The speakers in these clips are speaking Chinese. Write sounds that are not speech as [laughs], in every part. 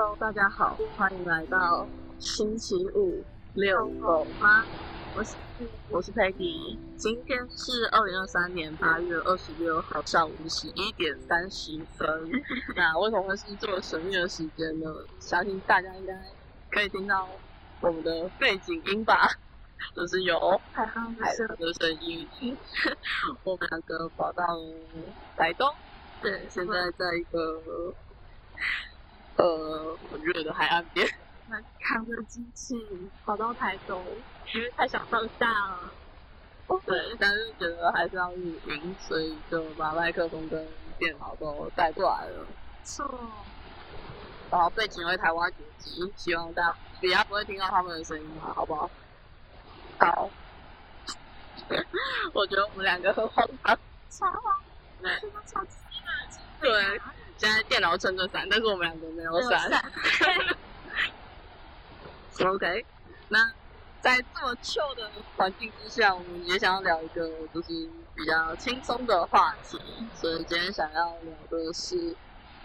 Hello，大家好，欢迎来到星期五遛狗吗？我是我是 Peggy，今天是二零二三年八月二十六号上午十一点三十分。[laughs] 那为什么会是这么神秘的时间呢？相信大家应该可以听到我们的背景音吧，[laughs] 就是有海浪海的声音。[laughs] 我们两个跑到台东，对，现在在一个呃很热的海岸边。[laughs] 那扛着机器跑到台东，因为太想放假了。对，但是觉得还是要录音，所以就把麦克风跟电脑都带过来了。错。然后背景为台湾主机，希望大家比较不会听到他们的声音嘛，好不好？好。[laughs] 我觉得我们两个很荒唐。超荒唐，真的超级对，现在电脑撑着伞，但是我们两个没有伞。[laughs] OK，那在这么旧的环境之下，我们也想要聊一个就是比较轻松的话题，所以今天想要聊的是，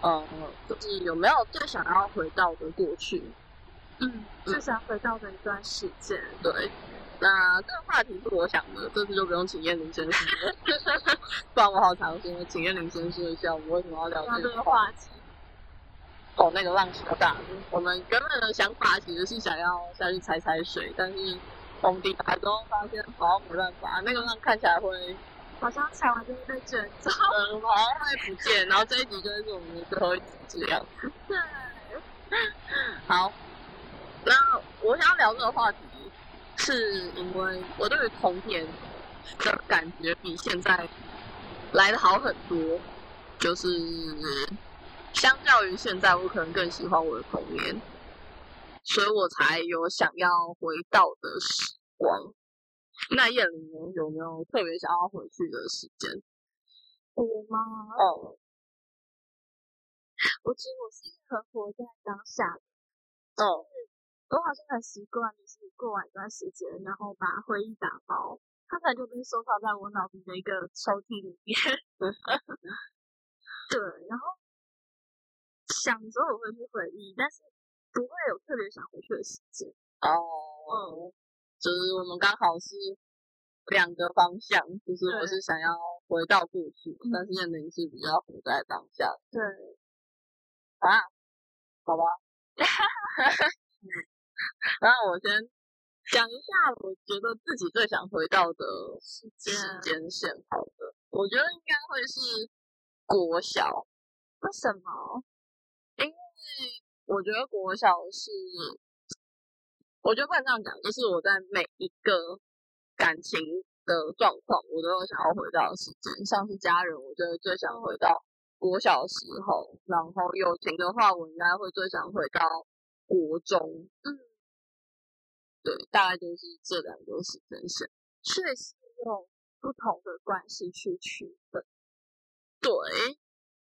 呃，就是有没有最想要回到的过去？嗯，最想回到的一段时间。对，那这个话题是我想的，这次就不用请燕玲先说了，[laughs] 不然我好常说，请燕玲先说一下，我们为什么要聊这个话题。哦，那个浪超大。我们原本的想法其实是想要下去踩踩水，但是我们抵达之后发现好像没办法，那个浪看起来会好像踩完就会被卷走，嗯，好像会不见。然后这一集就是我们的最后一集这样子。[laughs] 对。好，那我想要聊这个话题，是因为我对于童年的感觉比现在来的好很多，就是。相较于现在，我可能更喜欢我的童年，所以我才有想要回到的时光。那燕玲呢？有没有特别想要回去的时间？我吗？哦，我其实我是很活在当下的。哦，我好像很习惯，就是过完一段时间，然后把回忆打包，它可能就被收藏在我脑子的一个抽屉里面。[laughs] 对，然后。想之后我会去回忆，但是不会有特别想回去的时间。哦，嗯，就是我们刚好是两个方向，就是我是想要回到过去，但是燕玲是比较活在当下。对，啊，好吧。[laughs] [laughs] 那我先讲一下，我觉得自己最想回到的时间时间线。好的，我觉得应该会是国小。为什么？因为我觉得国小是，我觉得不能这样讲，就是我在每一个感情的状况，我都有想要回到的时间。像是家人，我觉得最想回到国小的时候；然后友情的话，我应该会最想回到国中。嗯，对，大概就是这两个时间线。确实用不同的关系去区分。对，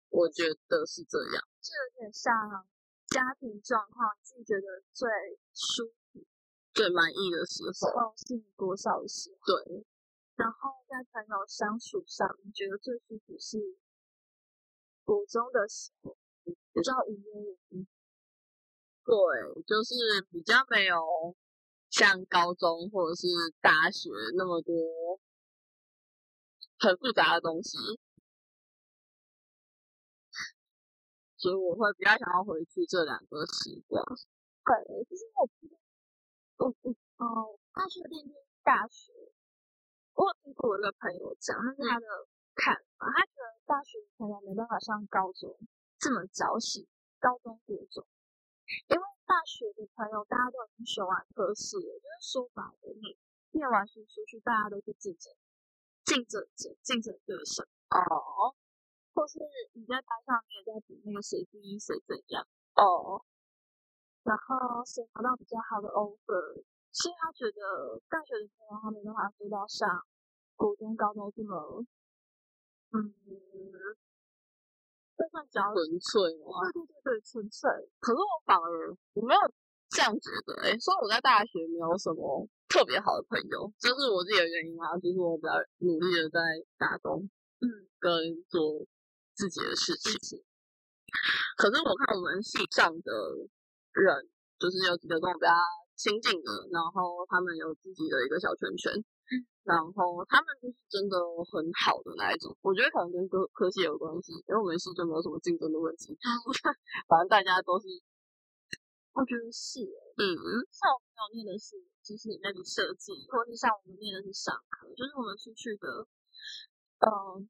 我觉得是这样。这有点像家庭状况，自己觉得最舒服、最满意的时候，是国小的时候。对。然后在朋友相处上，你觉得最舒服是国中的时候，比较无忧无虑。对，就是比较没有像高中或者是大学那么多很复杂的东西。所以我会比较想要回去这两个时光。对，就是我，我我哦，大学毕业，大学，我听过一个朋友讲，那是他的看法，他觉得大学可能没办法像高中这么早起，高中国中，因为大学的朋友大家都已经学完科试了，就是说白了，你念完书出去，大家都是竞争，竞争者，竞争对手。哦。或是你在班上，你也在比那个谁第一谁怎样哦，然后谁拿到比较好的 offer，所以他觉得大学的朋友他没办法做到像国中、高中这么，嗯，这算较纯粹吗？对对对对，纯粹。可是我反而我没有这样觉得，哎，所以我在大学没有什么特别好的朋友，这是我自己的原因啊，就是我比较努力的在打工，嗯，跟做。自己的事情，可是我看我们系上的人，就是有几个跟我比较亲近的，然后他们有自己的一个小圈圈，然后他们就是真的很好的那一种。我觉得可能跟科科系有关系，因为我们系就没有什么竞争的问题，[laughs] 反正大家都是，我觉得是，嗯，像我朋友念的是就是那个设计，或是像我们念的是商科，就是我们出去的，嗯，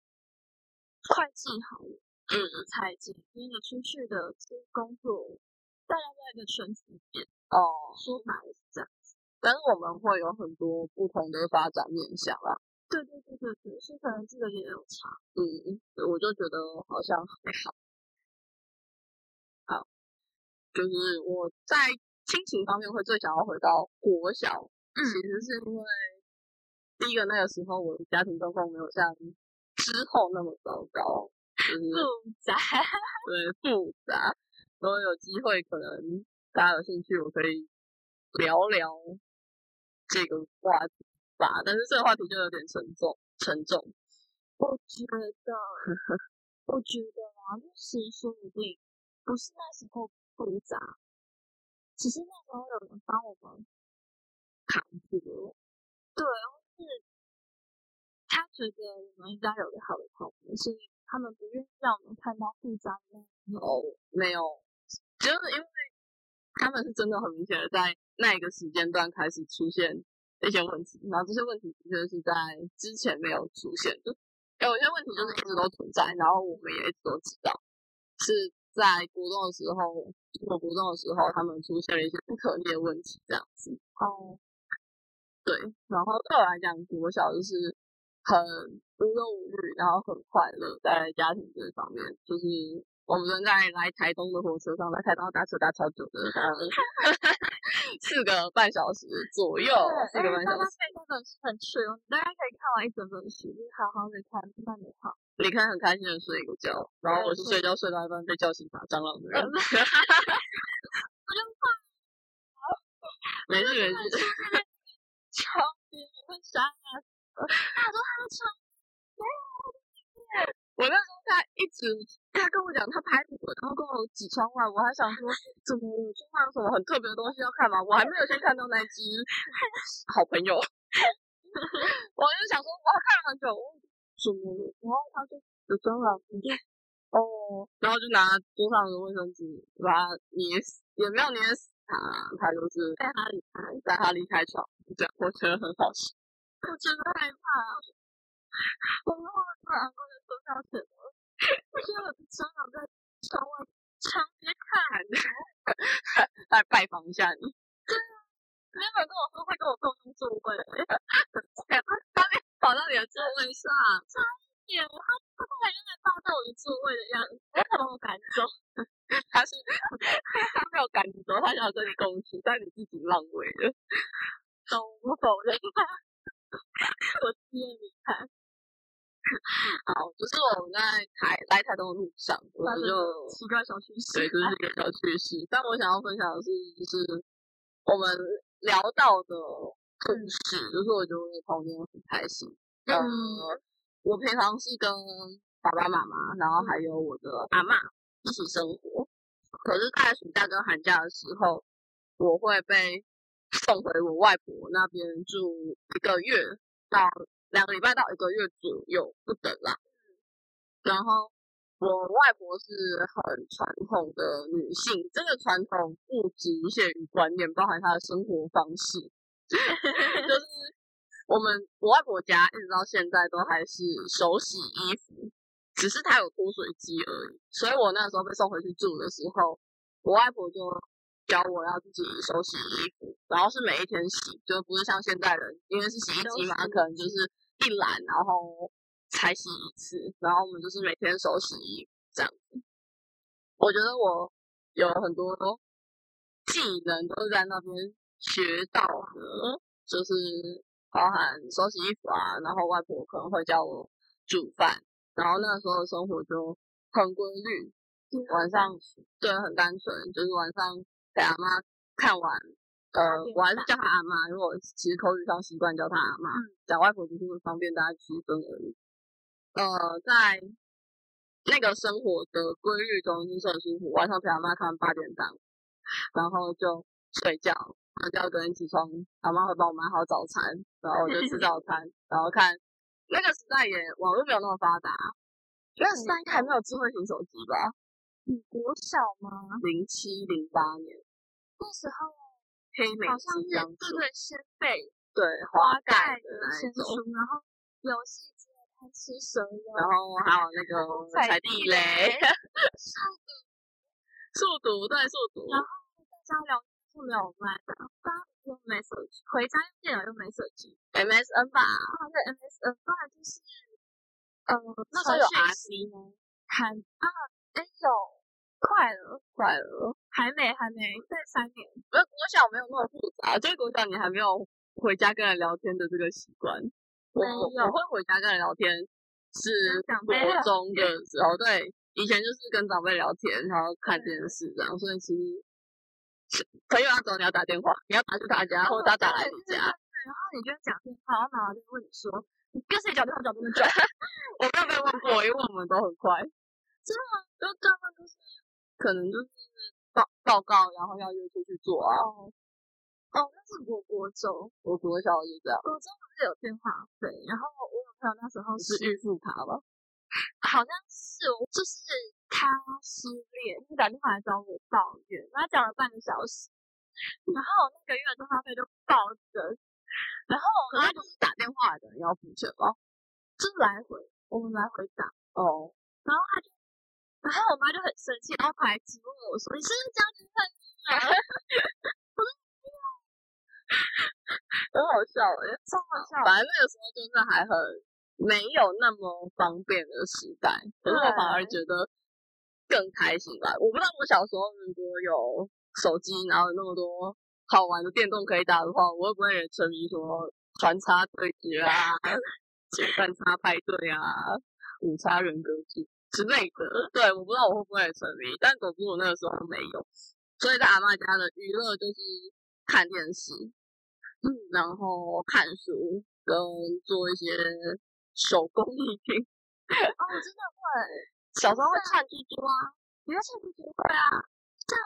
会计行业。嗯，财经，因为你出去的工作，大家在一个圈子里面，哦，说白了是这样子。但是我们会有很多不同的发展面向啦。对对对对对，所以可能这个也有差。嗯，我就觉得好像还好。好，就是我在亲情方面会最想要回到国小，其实是因为第一个那个时候我的家庭状况没有像之后那么糟糕。复杂，对复杂。如果有机会，可能大家有兴趣，我可以聊聊这个话题吧。但是这个话题就有点沉重，沉重。我觉得，我觉得啊，就是说不定不是那时候复杂，只是那时候有人帮我们扛住了。对，是他觉得我们应该有个好的朋友，所以。他们不愿意让我们看到复杂的哦，没有，就是因为他们是真的很明显的在那一个时间段开始出现一些问题，然后这些问题的确是在之前没有出现的，有些问题就是一直都存在，然后我们也一直都知道，是在国中的时候，我国中的时候，他们出现了一些不可逆的问题，这样子。哦，对，然后对我来讲，国小就是。很无忧无虑，然后很快乐，在家庭这方面，就是我们在来台东的火车上，来台东搭车搭超久的，[laughs] 四个半小时左右，四个半小时。这本书很大家可以看完一整本书，就是好好的看，慢点看。你看很开心的睡一个觉，然后我是睡觉睡到一半被叫醒打蟑螂的人。我就怕，[laughs] 没事没事。窗边会杀死。他说他的床没有，我那时候他一直他跟我讲他拍我，然后跟我指窗外，我还想说怎么窗外有什么很特别的东西要看吗？我还没有先看到那只好朋友，[laughs] 我就想说我看了很久，怎么？然后他就有蟑螂，我就哦，然后就拿桌上的卫生纸把它捏死，也没有捏死他，他就是带他离开，带他离开床，这样我觉得很好笑。[laughs] 我真的害怕，[laughs] 我们后面突然过去坐下去了，我觉得我的蟑螂在窗外窗边看，[laughs] 来拜访一下你。对啊，原本跟我说会跟我共用座位，[laughs] 他面跑到你的座位上，差一点，他他后来就在霸到我的座位的样子，我可能我赶走，他是他没有赶走，他想跟你共处，但你自己浪位了，都不否认。我接你看，[laughs] 好，就是我们在台来台东的路上，我们就奇怪小趣事，对，就是一个小趣事。但我想要分享的是，就是我们聊到的故事，就是我觉得我的童年很开心。嗯，我平常是跟爸爸妈妈，然后还有我的阿妈一起生活。可是，在暑假跟寒假的时候，我会被。送回我外婆那边住一个月到两个礼拜到一个月左右不等啦。然后我外婆是很传统的女性，这个传统不局限于观念，包含她的生活方式。[laughs] 就是我们我外婆家一直到现在都还是手洗衣服，只是她有脱水机而已。所以我那时候被送回去住的时候，我外婆就。教我要自己手洗衣服，然后是每一天洗，就不是像现代人，因为是洗衣机嘛，可能就是一揽，然后才洗一次，然后我们就是每天手洗衣服这样子。我觉得我有很多技能都是在那边学到的，就是包含手洗衣服啊，然后外婆可能会教我煮饭，然后那时候的生活就很规律，晚上对很单纯，就是晚上。给阿妈看完，呃，我还是叫他阿妈，因为我其实口语上习惯叫他阿妈，讲外婆就是会方便大家区分而已。呃，在那个生活的规律中就是很舒服。晚上陪阿妈看八点档，然后就睡觉，然后第二天起床，阿妈会帮我买好早餐，然后我就吃早餐，[laughs] 然后看那个时代也网络没有那么发达，那个时代应该还没有智慧型手机吧？你国小吗？零七零八年那时候黑莓好像是智这样对对先辈对花花盖的的那种，书，然后游戏机的贪吃蛇游，然后还有那个踩地雷。速读对速读，然后在家聊天是没有麦的，大家用 message，回家用电脑用 message，MSN 吧，然后在 MSN，不然就是呃那时候有传 RC 吗？喊啊，哎有快了，快了，还没还没，再三年，不是国小没有那么复杂，就是国小你还没有回家跟人聊天的这个习惯。我我会回家跟人聊天是国中的时候，对，以前就是跟长辈聊天，然后看电视这样，所以其实是朋友要走你要打电话，你要打去他家，或者他打来你家。对然后你就会讲电话，然后妈妈就会问你说，你跟谁讲电话讲这么久？[laughs] 我没有被问过，因为我们都很快，[laughs] 真的吗？就大部分都是可能就是报报告，然后要约出去做啊。哦哦，那是我国中，我国小就这样，国中不是有电话费，然后我有朋友那时候是预付卡吧？[laughs] 好像是我，就是他失恋，他打电话来找我抱怨，他讲了半个小时，然后那个月的电话费就暴增，然后可是不是打电话的人要付钱吧？就是来回，我们来回打，哦，然后他就，然后我妈就很生气，然后跑来质问我说：“你是不是交女朋友啊？[laughs] ”很好笑哎、超好笑，反正那个时候就是还很没有那么方便的时代，可是我反而觉得更开心吧。我不知道我小时候如果有手机，然后有那么多好玩的电动可以打的话，我会不会也沉迷什么穿插对决啊、[laughs] 简单插派对啊、五叉人格剧之类的？对，我不知道我会不会也沉迷，但总之我那个时候没有，所以在阿妈家的娱乐就是看电视，嗯，然后看书跟做一些手工艺品。哦，我真的会，小时候会串珠珠啊，你要唱不会啊？像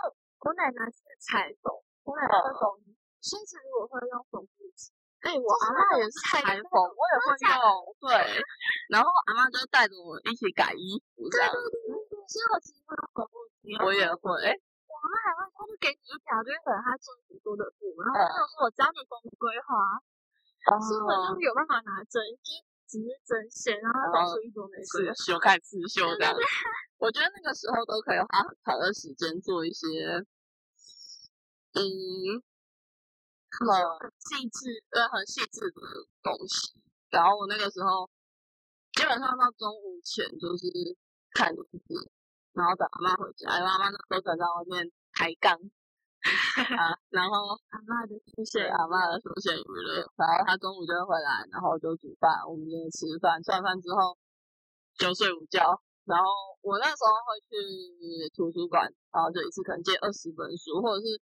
我奶奶是裁缝，我奶奶会缝靴子，如果会用缝布机，哎、我阿妈也是裁缝，我也会用，对。然后阿妈就带着我一起改衣服这样，所以我其实会用缝布机，我也会。哎、我妈还会，她就给你一条，就是可能她做很多的布，然后她就说我教你缝玫瑰花，所以我就是有办法拿针，就是只是针线，然后缝出一朵玫瑰是。绣看刺绣这样。我觉得那个时候都可以花很长的时间做一些，嗯，很细致，呃，很细致的东西。然后我那个时候基本上到中午前就是看电视，然后等阿妈回家，因为阿妈那时候可能在外面抬杠。啊，然后阿妈的休闲，阿妈的休闲娱乐，然后他中午就会回来，然后就煮饭，我们就吃饭，吃完饭之后就睡午觉。然后我那时候会去图书馆，然后就一次可能借二十本书，或者是哦，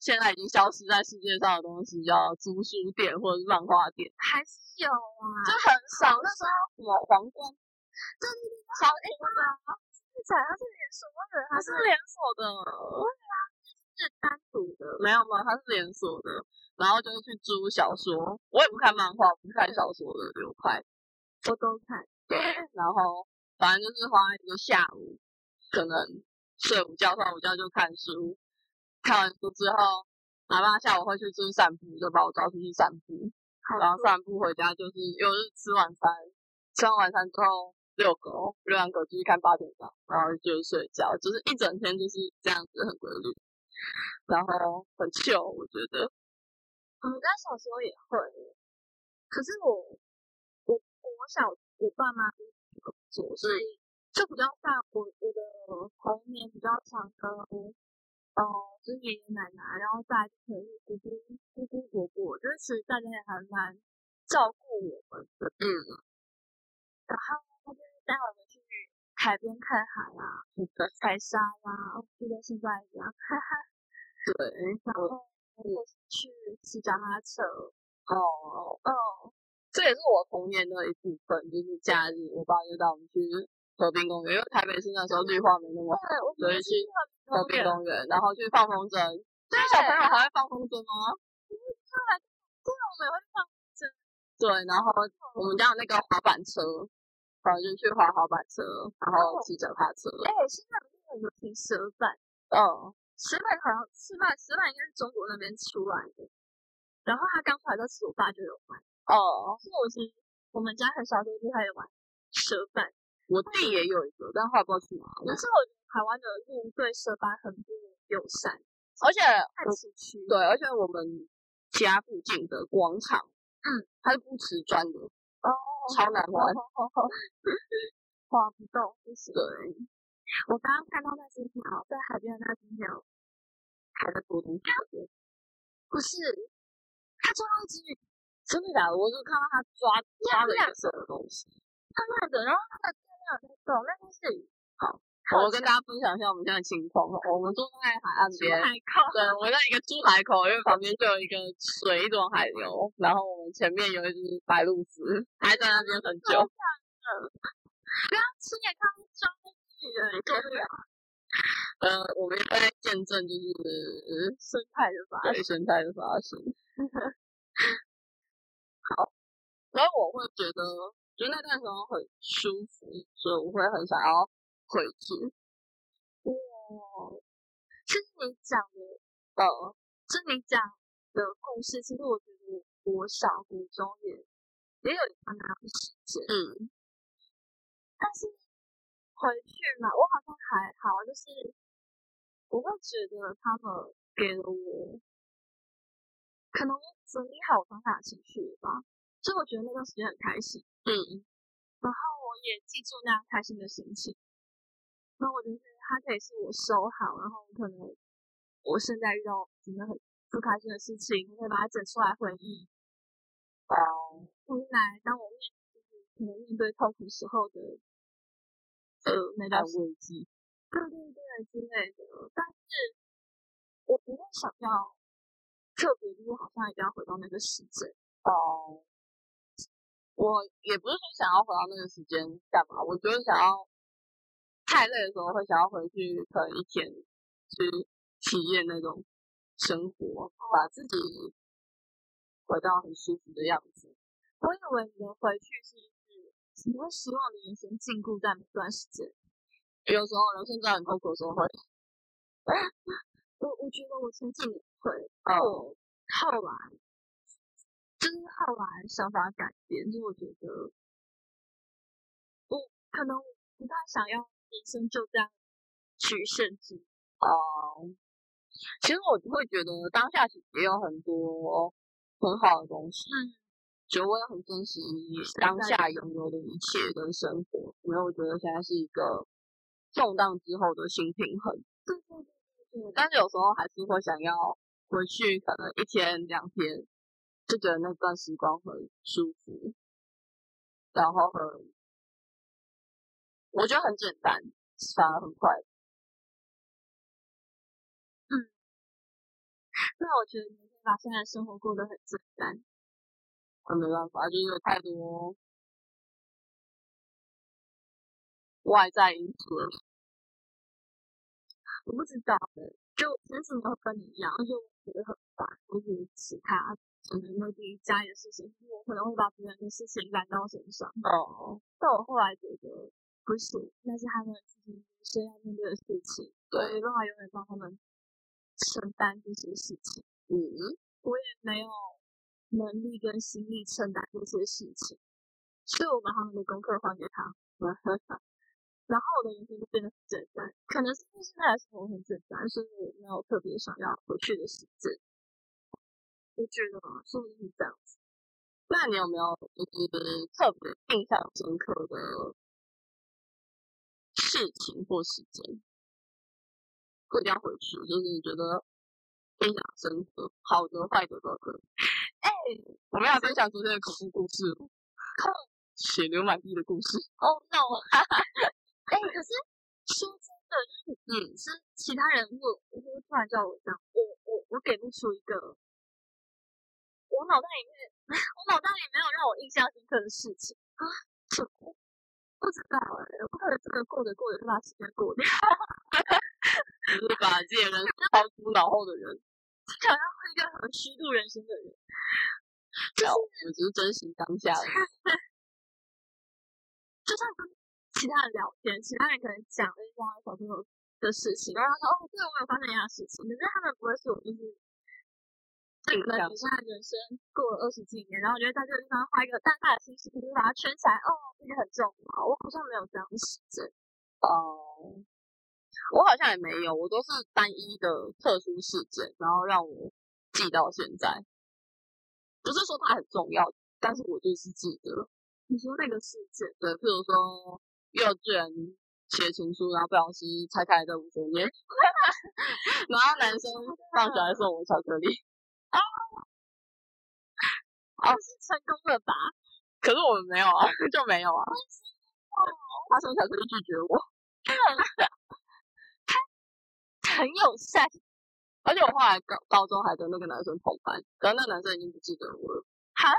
现在已经消失在世界上的东西叫租书店或者是漫画店，还是有啊，就很少。那时候什么皇冠，对对对，好哎，是彩，它是连锁的，它是连锁的，是单独的，没有没有，它是连锁的。然后就是去租小说，我也不看漫画，不看小说的流派。我都看。然后反正就是花一个下午，可能睡午觉，上午觉就看书，看完书之后，阿妈下午会去出去散步，就把我抓出去散步，然后散步回家就是又是吃晚餐，吃完晚餐之后遛狗，遛完狗继续看八点档，然后就是睡觉，就是一整天就是这样子很规律，然后很 chill，我觉得。我们家小时候也会，可是我我我小我爸妈所以就比较大。我我的童年比较常跟呃就是爷爷奶奶，然后再来就是姑姑姑姑伯伯，就是其实大家也还蛮照顾我们的。嗯，然后他就是带我们去海边看海啊，采沙啦，就跟现在一样，哈哈。对，然后去骑脚踏车，哦，哦，这也是我童年的一部分，就是假日，我爸就带我们去河滨公园，因为台北市那时候绿化没那么好，所以去河滨。公园，然后去放风筝。现在小朋友还会放风筝吗？对，我们也会放风筝。对，然后我们家有那个滑板车，然后就去滑滑板车，然后骑脚踏车。哎，现在很流行蛇板，哦，蛇板好像蛇板蛇板应该是中国那边出来的，然后他刚出来的时候，我爸就有玩。哦，所以我其实我们家很小时候就开始玩蛇板，我弟也有一个，但后来不知道去哪了。可是我觉得台湾的路对色斑很不友善，而且太崎岖。对，而且我们家附近的广场，嗯，它是不瓷砖的，哦，超难玩。滑不动，不行。对，我刚刚看到那只鸟在海边的那只鸟，还在多东西。不是，他抓到一只鱼，真的假的？我就看到他抓抓了一个什么东西。慢慢的，然后它的电量在动，那就是。好，我跟大家分享一下我们现在的情况。我们住在海岸边，对，我在一个出海口，因为旁边就有一个水一种海流，然后我们前面有一只白鹭鸶，还在那边很久。不要亲眼看到抓那只鱼的，受不了。呃，我们也在见证就是生态的发生生态的发生。[laughs] 好，所以我会觉得，就那段时候很舒服，所以我会很想要回去。哇，其实你讲的，呃，是你讲的故事，其实我觉得我小、国中也也有一段那样的时间，嗯，但是回去嘛，我好像还好，就是我会觉得他们给了我，可能我整理好我当下的情绪了吧，所以我觉得那段时间很开心，嗯，然后我也记住那样开心的心情，那我觉得它可以是我收好，然后可能我现在遇到真的很不开心的事情，我可以把它整出来回忆，哦，回来当我面就是可能面对痛苦时候的。呃，那段危机，对对对之类的，但是我不会想要特别，就是好像一定要回到那个时间。哦。我也不是说想要回到那个时间干嘛，我就是想要太累的时候会想要回去，可能一天去体验那种生活，把自己回到很舒服的样子。我以为你的回去是。你会希望你人生禁锢在某段时间？有时候人生在很痛苦的时候会。[laughs] 我我觉得我前几年会，哦，后来就是后来想法改变，就我觉得我可能不太想要人生就这样去限住。哦，其实我会觉得当下其实也有很多很好的东西。嗯。觉得我也很珍惜当下拥有的一切跟生活，因为我觉得现在是一个动荡之后的新平衡。对对对对。但是有时候还是会想要回去，可能一天两天，就觉得那段时光很舒服，然后很，我觉得很简单，反而很快。嗯。那我觉得你会把现在生活过得很简单。我没办法，就是有太多外在因素。我不知道，就其实没有跟你一样，就觉得很烦，或者其他可能那边家里的事情，我可能会把别人的事情揽到身上。哦。但我后来觉得不是，那是他们自己人生要面对的事情，对，没办法永远帮他们承担这些事情。嗯，我也没有。能力跟心力承担这些事情，所以我把他们的功课还给他，[laughs] 然后我的人生就变得很简单。可能是因为现在的生活很简单，所以我没有特别想要回去的时间。我觉得是不是这样子？那你有没有就是特别印象深刻的事情或时间？一定要回去，就是你觉得印象深刻，好的、坏的都可以。哎，我们要分享昨天的恐怖故事，[laughs] 血流满地的故事。哦，no！哎，可是说真的，就是嗯，是其他人问，我会突然叫我这样，我我我给不出一个，我脑袋里面，我脑袋里没有让我印象深刻的事情啊。不知道哎、我可能真的过着过着就把时间过掉，就是把这些人抛诸脑后的人，好像是一个很虚度人生的人。就是我只是珍惜当下而已。[laughs] 就算跟其他人聊天，其他人可能讲了一下小朋友的事情，然后他说哦，对我有发生一样事情，可是他们不会是我就是。这个象比赛人生过了二十几年，然后我觉得在这个地方画一个大大的心思，就是把它圈起来。哦，这个很重要。我好像没有这样的时间。哦，我好像也没有，我都是单一的特殊事件，然后让我记到现在。不是说它很重要，但是我就是记得。你说那个事件，对，譬如说幼稚园写情书，然后不小心拆开的五周年，[laughs] 然后男生放学还送我巧克力，哦，是成功了吧？可是我们没有啊，就没有啊。他送巧克力拒绝我，他很友善。而且我后来高高中还跟那个男生同班，可是那男生已经不记得我了。哈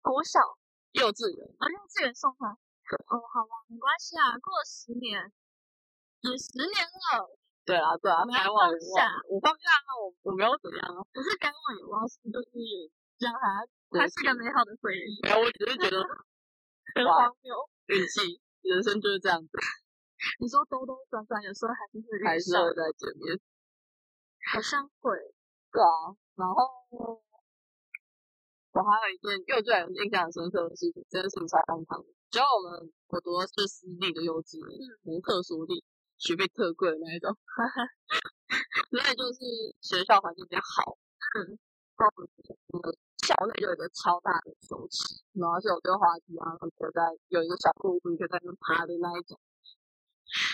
国小，幼稚园，啊，幼稚园送他。哦，好吧，没关系啊，过了十年，也十年了，对啊，对啊，该忘下忘，我放下那，我我没有怎样啊，不是该忘也忘，是就是让它对它是个美好的回忆，没有，我只是觉得很荒谬。运气，人生就是这样子，[laughs] 你说兜兜转转，有时候还是会还是上会再见面。好像会。对啊，然后我还有一件幼稚园印象深刻的事情，这件事情超荒唐的。只要我们我读的是私立的幼稚园，嗯，特殊立，学费特贵的那一种，[laughs] 所以就是学校环境比较好。嗯，包括我们校内就有一个超大的球池，然后是有溜滑梯啊，可以在有一个小瀑布，你可以在那爬的那一种。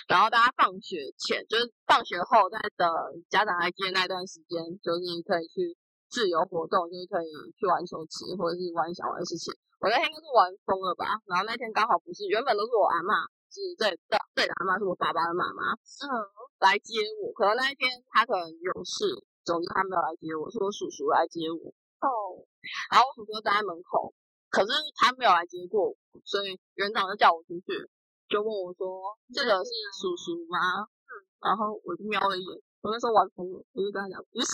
然后大家放学前，就是放学后，在等家长来接那段时间，就是你可以去自由活动，就是可以去玩球池或者是玩想玩的事情。我那天应该是玩疯了吧，然后那天刚好不是，原本都是我阿嬷，是在这这的阿妈是我爸爸的妈妈，嗯，来接我。可能那一天他可能有事，总之他没有来接我，是我叔叔来接我。哦，然后我叔叔站在门口，可是他没有来接过我，所以园长就叫我出去，就问我说：“这个是叔叔吗？”嗯，然后我就瞄了一眼，我那时候玩疯了，我就跟他讲：“不是。”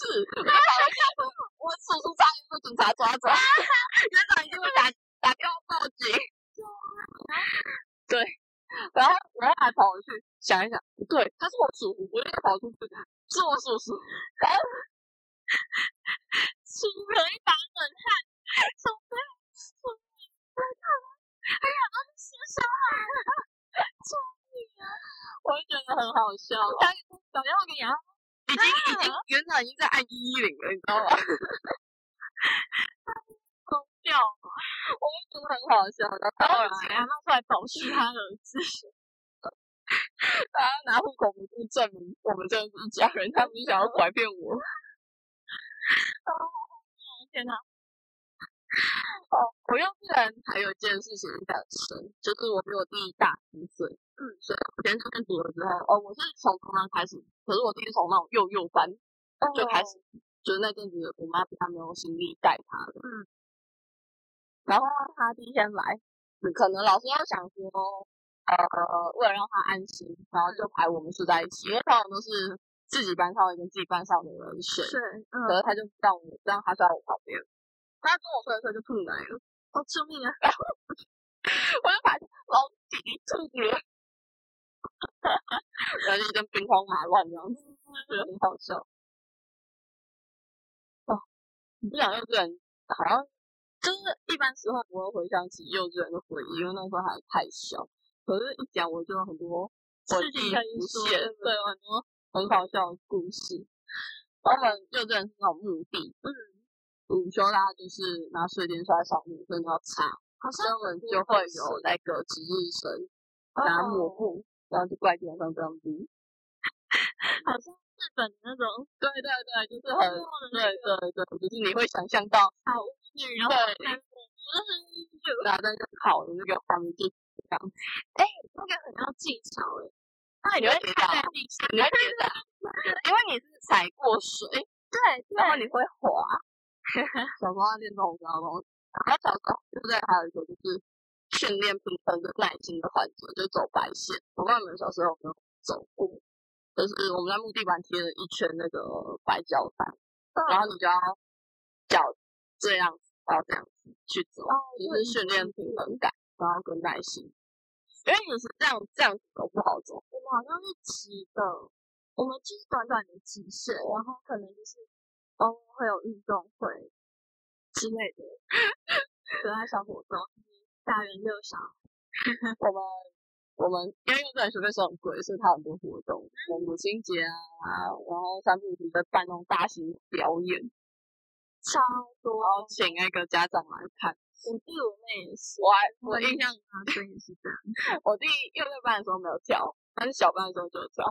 我叔叔差点被警察抓走，[laughs] 园长一定会打打电话报警。对，然后我后还跑回去想一想，不对，他是我叔叔，我就跑出去，是我叔叔。[laughs] 然后出了一把冷汗，从背从背哎呀，都是新生儿，救命啊！我就觉得很好笑，打打电话给你啊，已经已经园长已经在按一一零了，你知道吗？[laughs] 疯掉了。[laughs] 我就觉得很好笑，然然后后后来请阿妈出来保释他儿子。[laughs] 他拿户口名簿证明我们真的是一家人，他不是想要拐骗我。[laughs] 天哪！哦，我幼稚园还有一件事情印象深，就是我比我弟大十岁，嗯，所以我先这边读了之后，哦，我是从中班开始，可是我弟是从那种幼幼班就开始，就是那阵子我妈比较没有心力带他了，嗯，然后他第一天来，可能老师要想说，呃，为了让他安心，然后就排我们睡在一起，因为通常都是自己班上会跟自己班上的人睡，是，嗯，可是他就让我让他睡在我旁边，他跟我睡的时候就吐奶了，哦，救命啊！[laughs] 我就发现老弟吐了，然后就一阵兵荒马乱这样子，觉得很好笑。哦，你不想幼稚园，好像就是一般时候不会回想起幼稚园的回忆，因为那时候还太小。可是，一讲我就有很多回忆浮现，对很多很好笑的故事。我们幼稚园是那种墓地，嗯，午休大家就是拿水电刷扫墓，所以你要擦，好所以我们就会有那个值日生拿抹布，然后就挂在地上这样子。[laughs] 好像日本的那种对对对，就是很对对对，就是你会想象到好女，然后对看我大家在烤的那个画面就这样子，哎，那个很要技巧哎，那你会跌倒在，地上，你会跌倒，[laughs] 因为你是踩过水，对对，然后你会滑。[laughs] 小时候在练这种高东西，然后小时候对不对？还有一个就是训练平衡跟耐心的环节，就走白线。我不知道你们小时候有没有走过，就是我们在木地板贴了一圈那个白胶带，然后你就要脚这样子，要这样子去走，就是训练平衡感，然后跟耐心。因为你是这样这样子走不好走，我们好像是骑的，我们就是短短的直线，然后可能就是偶尔会有运动会之类的 [laughs] 可爱小活动，大人幼小。[laughs] 我们我们因为幼稚园学费是很贵，所以它很多活动，母亲节啊，然后三不五时在办那种大型表演，超多，然后请那个家长来看。我弟我妹也是，我还我印象啊，对，也是这样。[laughs] 我弟幼稚班的时候没有跳，但是小班的时候就有跳。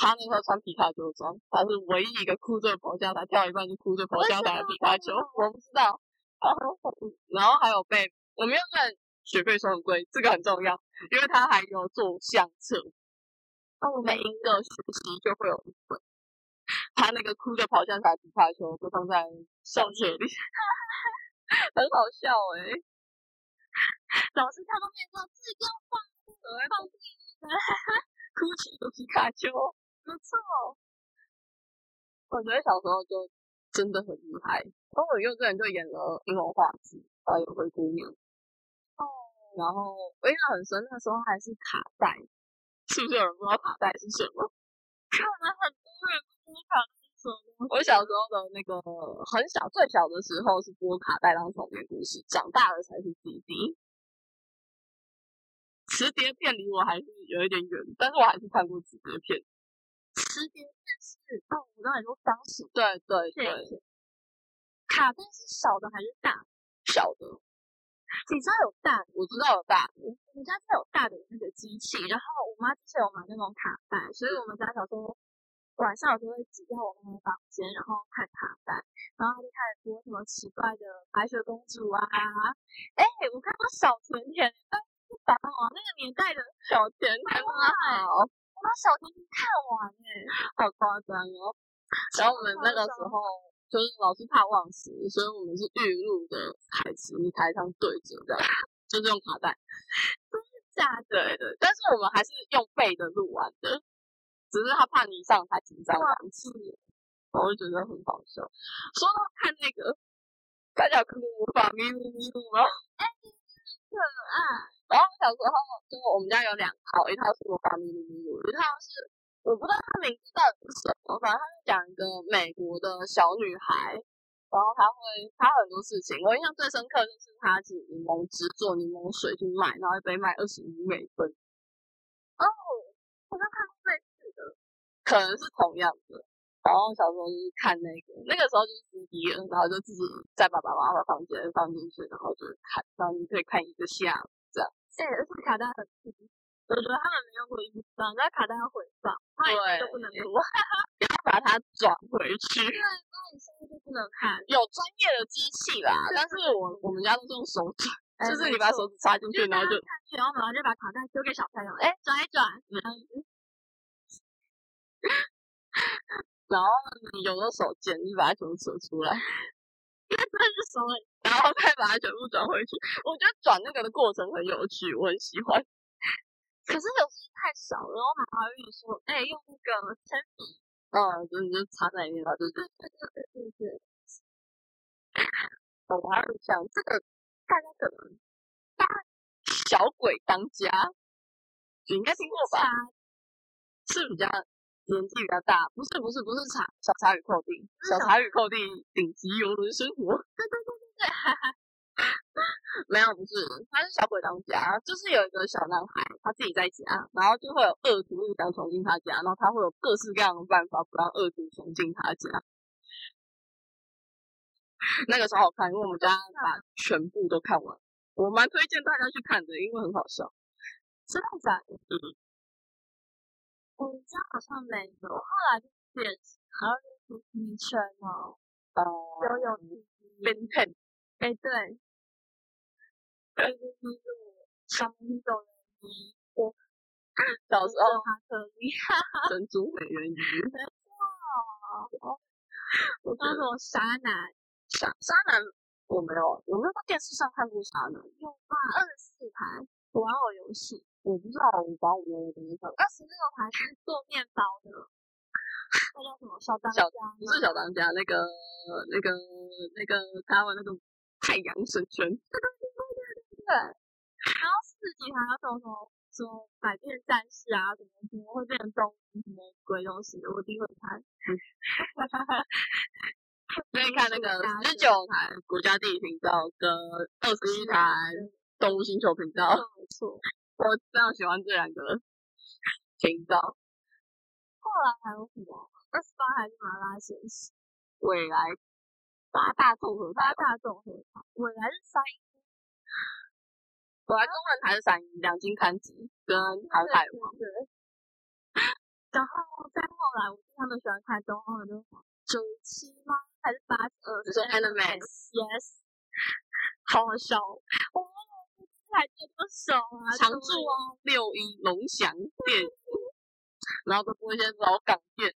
他那时候穿皮卡丘装，他是唯一一个哭着跑下台，跳一半就哭着跑下台的皮卡丘。我不知道。[laughs] 然后还有被我们幼稚园学费收很贵，这个很重要，因为他还有做相册。哦，每一个学期就会有一本。他那个哭着跑向台皮卡丘就放在相册里。很好笑哎！[laughs] 老师看到面说自己要放，[laughs] 放自己的哭泣的皮卡丘，不错。我觉得小时候就真的很厉害。然后我幼稚园就演了英文话剧，还有灰姑娘。哦。然后我印象很深，那时候还是卡带，是不是有人不知道卡带是什么？看了很多人不知道卡。我小时候的那个很小，最小的时候是播卡带当童年故事，长大了才是 CD。磁碟片离我还是有一点远，但是我还是看过磁碟片。磁碟片是哦，我刚才说当时对对对。卡带是小的还是大？小的。你家有大？我知道有大。我们家是有大的那个机器，然后我妈之前有买那种卡带，所以我们家小时候。晚上我就会挤在我妈的房间，然后看卡带，然后他就开始播什么奇怪的白雪公主啊，哎，我看过小甜甜，但是打哦，那个年代的小甜甜好，我把小甜甜看完哎，好夸张哦。然后我们那个时候就是老是怕忘词，所以我们是预录的台词，你台上对着这样，就是用卡带，真的假的？但是我们还是用背的录完的。只是他怕你上台紧张忘记，我就觉得很好笑。说到看那个，大家看过《魔法咪路咪路》吗？哎，可爱。然后小时候就我们家有两套，一套是《我法咪路咪路》，一套是我不知道它名字到底是什么，反正它是讲一个美国的小女孩，然后她会她很多事情。我印象最深刻就是她挤柠檬汁做柠檬水去卖，然后一杯卖二十五美分。哦，我刚看过类似的可能是同样的，然后小时候就是看那个，那个时候就是 CD 了，然后就自己在爸爸妈妈房间放进去，然后就看，然后你可以看一个下午这样。对，而且卡带很，我觉得他们没用过音放，但卡带要回放，对，就不能录，[laughs] 要把它转回去。对，那你现在就不能看。有专业的机器啦，[laughs] 但是我我们家都是用手转，就是你把手指插进去，然后就，然后然后就把卡带丢给小朋友，哎，转一转，[laughs] 然后。你有的手剪，你把它全部扯出来，因为真的是手然后再把它全部转回去。我觉得转那个的过程很有趣，我很喜欢。可是有时太少了，我妈妈跟你说，哎，用那个铅笔，嗯，就你就插在里面了，对对对对对对。我还是想这个大家可能大小鬼当家，你应该听过吧？是比较。年纪比较大，不是不是不是茶小茶与寇弟，小茶与寇弟顶级游轮生活。对对对对对，[laughs] 没有不是，他是小鬼当家，就是有一个小男孩，他自己在家，然后就会有恶徒想闯进他家，然后他会有各式各样的办法不让恶毒闯进他家。那个时候好看，因为我们家把全部都看完，我蛮推荐大家去看的，因为很好笑。真的假的？我们家好像没有，后来就变，还有就是女圈哦，哦，游泳池、冰片，哎对，小米豆人鱼，我 [laughs] 小时候哈哈，珍珠美人鱼，[laughs] 哇，我当时我傻男，傻傻男我没有，我没有在电视上看过沙男？有吧，二十四台玩偶游戏，我不知道，我把我的那个二十六台是做面包的，那叫什么小当家？不是小当家，那个那个那个台湾那个太阳神拳，对，然后四十几台要什么什么什么百变战士啊，什么什么会变成动物什么鬼东西的，我第一会看。所以看那个十九台国家地理频道跟二十一台动物星球频道，没错。我非常喜欢这两个频道。后来还有什么？二十八还是麻辣鲜师？未来八大综合，八大综合台，未来是三一未来中文台是三一两金刊集跟航海王。对。然后再后来，我记得他们喜欢看东方的九七吗？还是八十二？就是 Animax。Yes。好好笑哦！我们还这么熟啊，常驻啊，六一龙翔电影，然后都播一些老港片。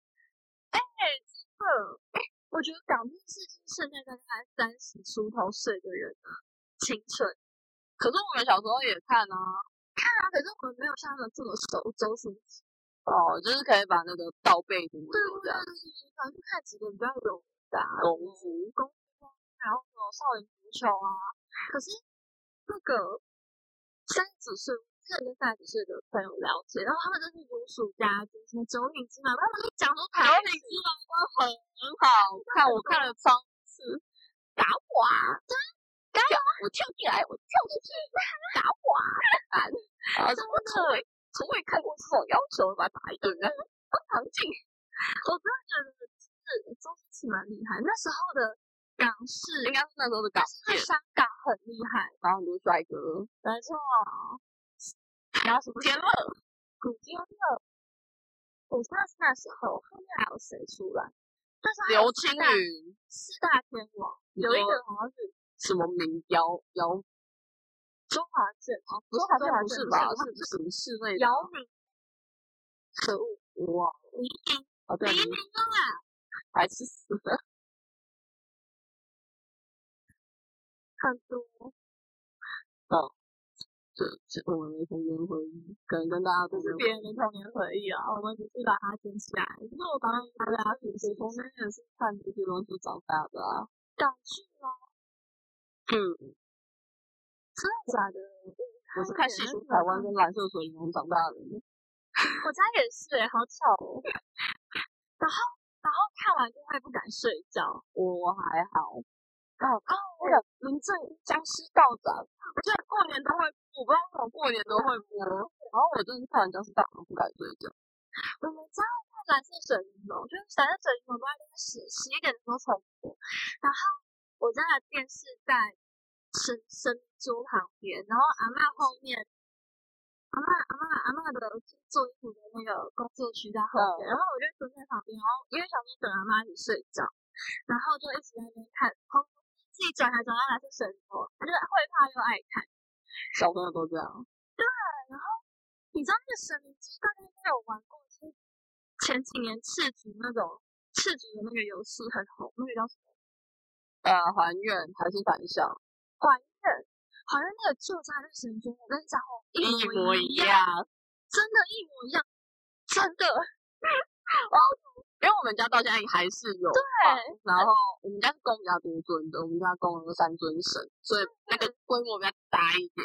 哎，真的，哎，我觉得港片是现在大概三十出头岁的人的青春。可是我们小时候也看啊，看啊，可是我们没有像他们这么熟周星驰。哦，就是可以把那个倒背如流这样。可能就看几个比较有名的啊，功夫、功夫，然后什么少林足球啊。可是那个三十几岁，之前跟三十几岁的朋友了解，然后他们就是如数家珍，什么九品芝麻官，他们就讲说台九品芝麻官很好看，我看了三次。打我啊！打我！我跳进来，我跳进去，打我啊！啊！怎么从未从未看过这种要求，把他打一顿啊！唐静，我真的觉得是周星驰蛮厉害，那时候的港式应该是那时候的港式，香港很厉害，然后很多帅哥，没错。然后什么天乐，古天乐，我知道是那时候，后面还有谁出来？但是刘青云，四大天王，有一个好像是什么名妖妖？周华健哦，不是周华健不是吧？是是什么室内的？姚明，可恶，我忘了。黎明，黎明啊！还是死了。[laughs] 很多，这这我们的童年回忆，可能跟大家都是别人的童年回忆啊，我们只是把它捡起来。可是我刚刚大家只是我童年也是看这些东西长大的啊。港剧吗？嗯，真的假的？[laughs] 我是看《戏说台湾》跟《蓝色水银龙》长大的。我家也是哎、好巧哦。然后，然后看完就会不敢睡觉。我还好。哦哦，那个林正英僵尸道长，我觉得过年都会，我不知道为什么过年都会播。然后我真的是看完僵尸道长不敢睡觉。我们家会看蓝色水银龙，就是蓝色水银龙都在那个十十一点的时候重播。然后我家的电视在神神桌旁边，然后阿嬷后面，阿嬷阿嬷阿嬷的做衣服的那个工作区在后面，然后我就蹲在旁边，然后因为想说等阿妈一起睡觉，然后就一直在那边看，然后自己转来转到蓝色水银龙，就是会怕又爱看。小朋友都这样。对，然后你知道那个神明机大家应该有玩过，就是前几年赤足那种赤足的那个游戏很红，那个叫什么？呃，还愿还是反向，还愿，好像那个旧家的神尊，我跟你讲哦，一模一样，样。真的，一模一样，真的。[laughs] 因为我们家到现在还是有对，然后我们家是供比较多尊的，我们家供了三尊神，所以那个规模比较大一点。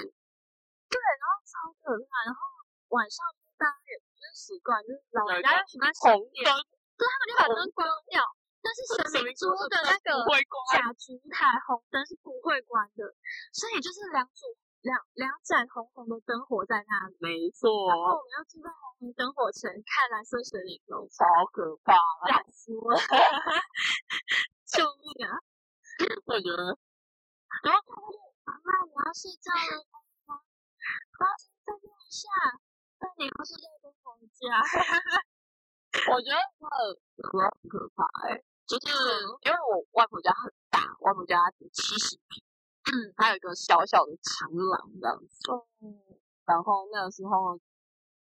对，然后超可怕。然后晚上大家也不是习惯，就是老人家就喜欢红点，对，他们就把灯关掉。但是神明桌的那个假烛台红灯是不会关的，所以就是两组两两盏红红的灯火在那里。没错，然后我们要坐在红红灯火前看蓝色水灵龙，超可怕。吓死我了！[laughs] 救命啊！我觉得然后看到阿妈，我要睡觉了，妈妈，妈再用一下。那你要睡觉跟我家。[laughs] 我觉得那个很可怕哎、就是因为我外婆家很大，外婆家七十平，嗯，[clears throat] 还有一个小小的长廊这样子。嗯，然后那个时候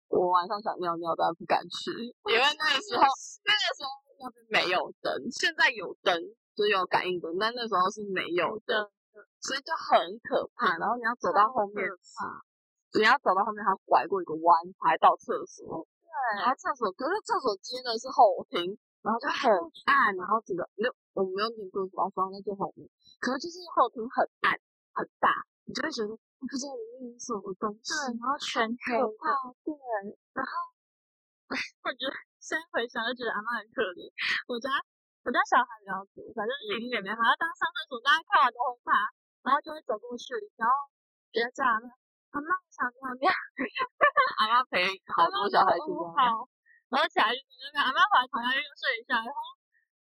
我晚上想尿尿，但不敢去，因为那个时候 [laughs] 那个时候那边没有灯，现在有灯，就是有感应灯，但那时候是没有的。所以就很可怕。然后你要走到后面。你要走到后面，还拐过一个弯才到厕所。对，然后厕所，可是厕所接的是后庭，然后就很暗，然后整个没有，我没有点棍子把它放在最后面，可是就是后庭很暗很大，你就会觉得你不知道里面有什么东西，对，然后全黑可的。怕。对，[laughs] 我觉得现在回想就觉得阿妈很可怜。我家我家小孩比较多，反正弟弟妹妹好像当上厕所，大家看完都会怕，然后就会走过去，然后直接叫阿妈，阿妈我想尿尿，[laughs] 阿妈陪好多小孩去哦吗？好，然后起来就在那边，阿妈回来躺下去就睡一下，然后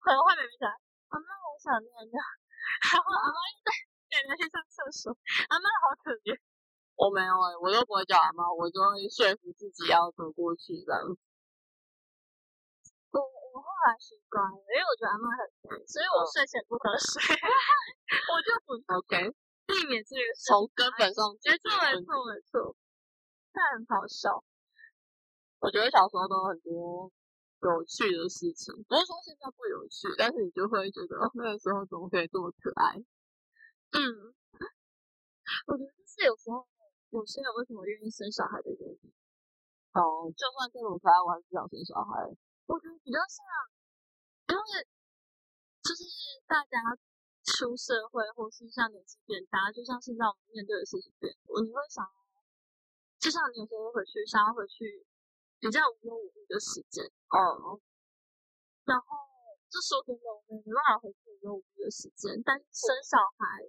可能换妹妹起来，阿妈我想尿尿，然后阿妈又在妹妹去上厕所，阿妈好可怜。我没有哎、我都不会叫阿妈，我就会说服自己要走过去这样子。我我后来习惯了，因为我觉得阿妈很累，所以我嗯睡前不喝水，[laughs] 我就不 OK，避免这个。从根本上解决问题。错没错，但很好笑。我觉得小时候都有很多有趣的事情，不是说现在不有趣，但是你就会觉得，那个时候怎么可以这么可爱？嗯，[laughs] 我觉得就是有时候有些人为什么愿意生小孩的原因。哦，就算这种可爱，我还是想生小孩。我觉得比较像，因为就是大家出社会，或是像年纪变大，就像现在我们面对的事情变多，你会想，就像你有时候回去，想要回去比较无忧无虑的时间，嗯，然后就说真的，我没办法回去无忧无虑的时间，但是生小孩，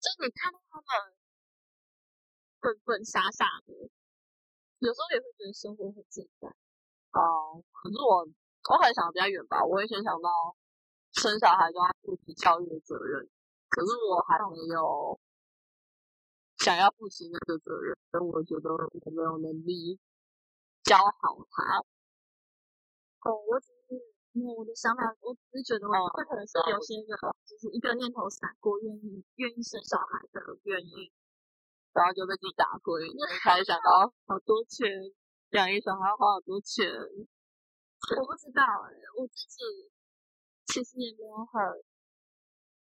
就你看到他们笨笨傻傻的，有时候也会觉得生活很简单。哦，可是我我可能想的比较远吧，我会先想到生小孩就要负起教育的责任，可是我还没有想要负起那个责任，但我觉得我没有能力教好他。哦，我只是因为我的想法，我只是觉得，我这可能是有些人就是一个念头闪过，愿意愿意生小孩的原因。然后就被自己打亏，就开始想到好多钱，养一小孩要花好多钱。我不知道哎、我自己其实也没有很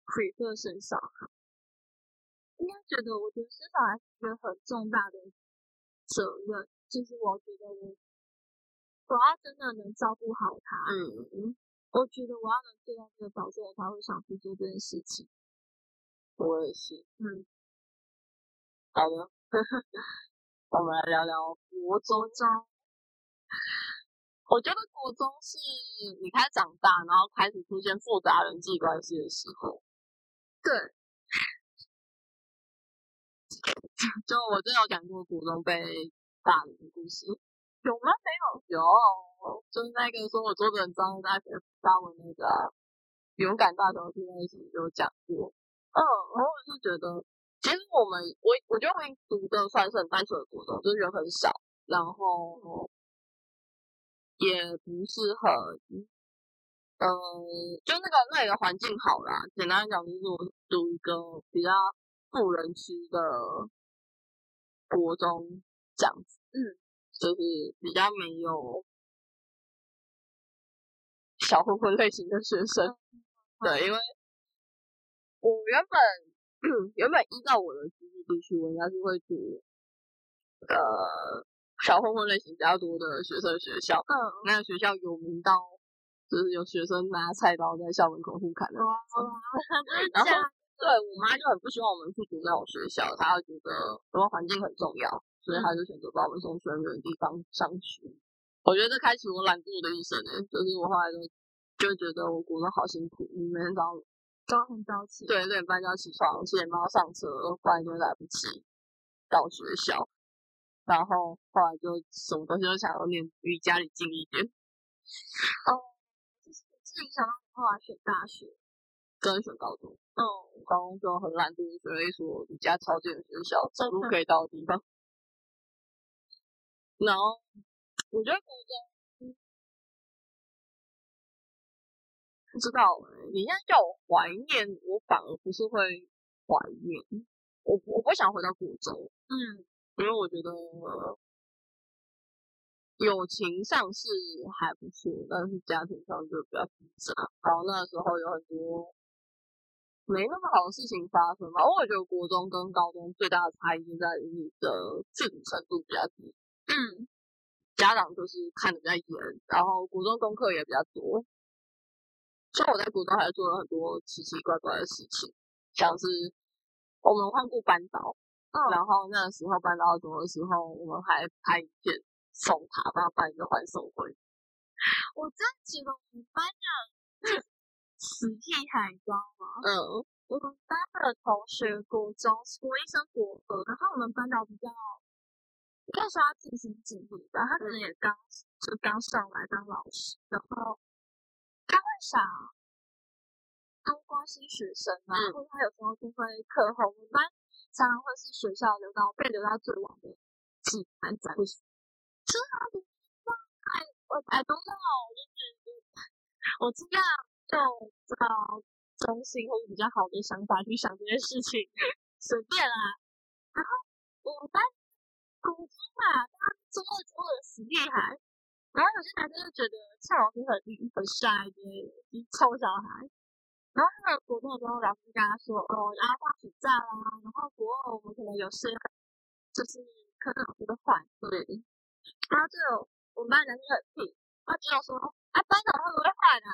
prefer 生小孩，应该觉得我觉得生小孩是一个很重大的责任，就是我觉得我我要真的能照顾好他，嗯，我觉得我要能做到这个角色，我才会想去做这件事情。我也是。嗯，好的，[laughs] 我们来聊聊国中。中我觉得国中是你开始长大，然后开始出现复杂人际关系的时候。对，[laughs] 就我真的有讲过国中被霸凌的故事。有吗？没有。有，就是那个说我桌子很脏，大学发文那个勇敢大头贴那一集有讲过。嗯，然后我是觉得，其实我们我我觉得我们读的算是很单纯的国中，就是人很少，然后也不是很，呃，就那个那里的环境好啦。简单讲，就是我读一个比较富人区的国中这样子，嗯，就是比较没有小混混类型的学生。[laughs] 对，因为我原本 [clears throat] 原本依照我的居住地区，我应该是会读呃小混混类型比较多的学生学校。嗯，那个学校有名到就是有学生拿菜刀在校门口互砍的。哇，然后对我妈就很不希望我们去读那种学校，她会觉得什么环境很重要，所以他就选择把我们送去很远的地方上学。我觉得这开启我懒惰的一生诶，就是我后来就就觉得我国中好辛苦，你每天早上都很早起。对六点半就要起床，七点半要上车，不然就来不及到学校。然后后来就什么东西都想要念离家里近一点，哦就是这影响到你后来选大学。跟选高中。嗯，高中就很懒惰，选了一所离家超近的学校，走路可以到的地方。然后我觉得国中不知道哎、你现在叫我怀念，我反而不是会怀念，我我不想回到国中，嗯，因为我觉得友情上是还不错，但是家庭上就比较复杂。然后那个时候有很多没那么好的事情发生吧。我觉得国中跟高中最大的差异就在于你的自主程度比较低，嗯，家长就是看的比较严，然后国中功课也比较多。所以我在国中还做了很多奇奇怪怪的事情，像是我们换过班导，嗯然后那时候班导走的时候，我们还拍影片送他，帮他办一个欢送会。我真的觉得我们班的死屁孩，你知道吗？嗯我们班的同学国中国一升国二，然后我们班导比较，应该说他尽心尽力吧，他可能也刚就刚上来当老师，然后他会想多关心学生嘛，嗯或者他有时候就会课后，我们班常常会是学校留到被留到最晚的几班仔，就是他的哎我 I don't know，就是 [laughs] 我尽量用比较中性或者比较好的想法去想这件事情，[laughs] 随便啦。然后我们班国中嘛，大家中二中二的死厉害，然后有些男生就觉得蔡老师很很帅的，就臭小孩。然后他们国中的时候，老师跟他说，哦，然后放暑假啦，然后国二我们可能有事，就是课程老师会换，对，然后就有我们班男生很屁，他就说，啊，班长会不会换啊？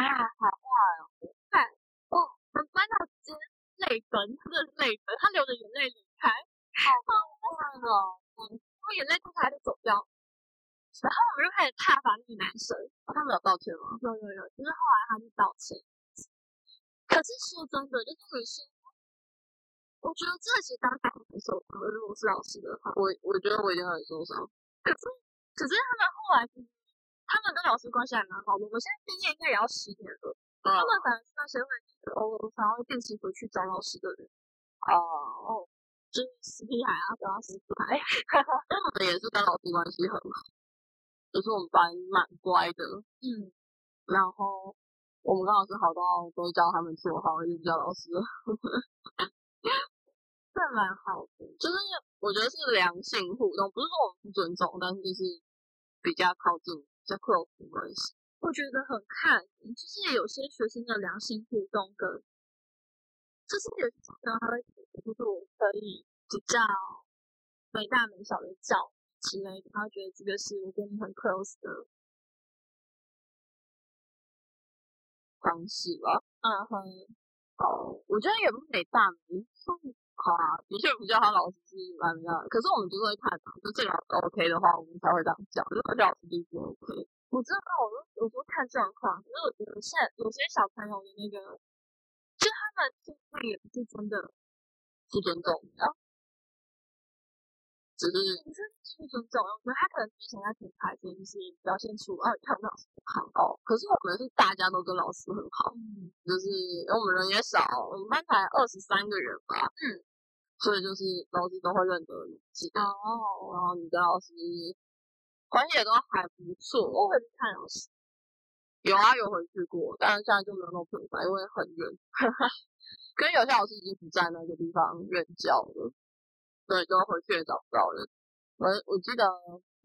啊，好坏哦，看，哦，我们班长直接泪奔，他真的是泪奔，他流着眼泪离开，好 [laughs] 坏哦，嗯，然后眼泪擦擦就走掉，然后我们就开始挞伐那个男生，他们有道歉吗？有有有，就是后来他就道歉。可是说真的，就是你说，我觉得这其实当下很受伤的。如果是老师的话，我我觉得我一定很受伤。可是可是他们后来他们跟老师关系还蛮好的。我们现在毕业应该也要十年了，嗯他们反而是那些会偶尔常会定期回去找老师的人。哦，就是死皮孩啊，不要死皮孩。[laughs] 因为我们也是跟老师关系很好，就是我们班蛮乖的，嗯，然后我们跟老师好到都会叫他们绰号，也不叫老师了，[laughs] 这蛮好的。就是我觉得是良性互动，不是说我们不尊重，但是就是比较靠近，比较 close 关系。我觉得很看，就是有些学生的良性互动跟，就是有些学生他会就是我可以比较没大没小的叫之类的，他觉得这个是我跟你很 close 的，方式吧。嗯哼，哦，我觉得也不是没大没小，好啊，的确不叫他老师是蛮没大的，可是我们就是会看，就这个老师 OK 的话，我们才会这样叫，如果老师就是不 OK，我知道，我都我都看状况，可是我觉得现在有些小朋友的那个，就他们进步也不是真的，不尊重，然后只是不是不尊重，我觉得他可能只是想在品牌间就是表现出哦，你看我们老师很好，哦，可是我们是大家都跟老师很好，嗯，就是因为我们人也少，我们班才二十三个人吧，嗯，所以就是老师都会认得你哦，然后你跟老师关系也都还不错。我会去看老师。有啊，有回去过，但是现在就没有那么频繁，因为很远。[laughs] 跟有些老师已经不在那个地方任教了，对，就回去也找不到人。我我记得，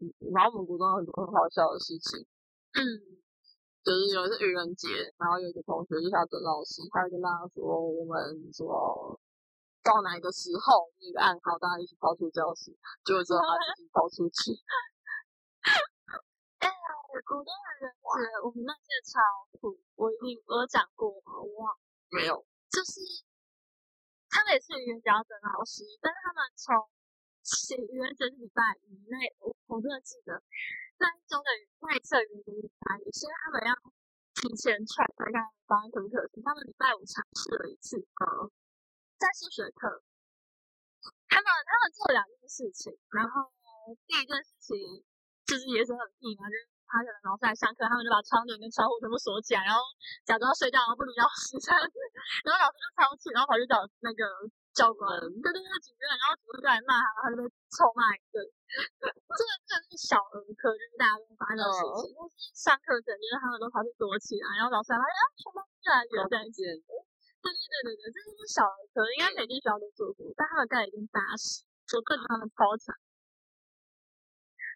嗯然后我们国中有很多很好笑的事情，嗯，[clears throat] 就是有一次愚人节，然后有一个同学就想准老师，他就跟大家说我们说到哪一个时候有一个暗号，大家一起跑出教室，结果之后他自己跑出去。[laughs] 哎呀，国中愚人节，我们那届超酷，我一定我有讲过吗？我忘了，没有，就是他们也是语言表的老师，但是他们从写语言节是礼拜一那我我真的记得那一周的那一次的语言节是礼拜一，是因为他们要提前踹开看班可不可行，他们礼拜五尝试了一次，呃，在数学课，他们他们做了两件事情，然后第一件事情就是也是很屁嘛，就是他可能老师来上课，他们就把窗帘跟窗户全部锁起来，然后假装睡觉，然后不理老师这样子，然后老师就超气，然后跑去找那个教官，对对对，主任，然后主任就来骂他，他就被臭骂一顿。[laughs] 这个真的是小儿科，就是大家都会发生的事情。上课前就是他们都跑去躲起来，然后老师还发现啊，全班越来越在一起。对对对对对，这就是小儿科，应该每间学校都做过，但他们干已经八十，我更他们超强。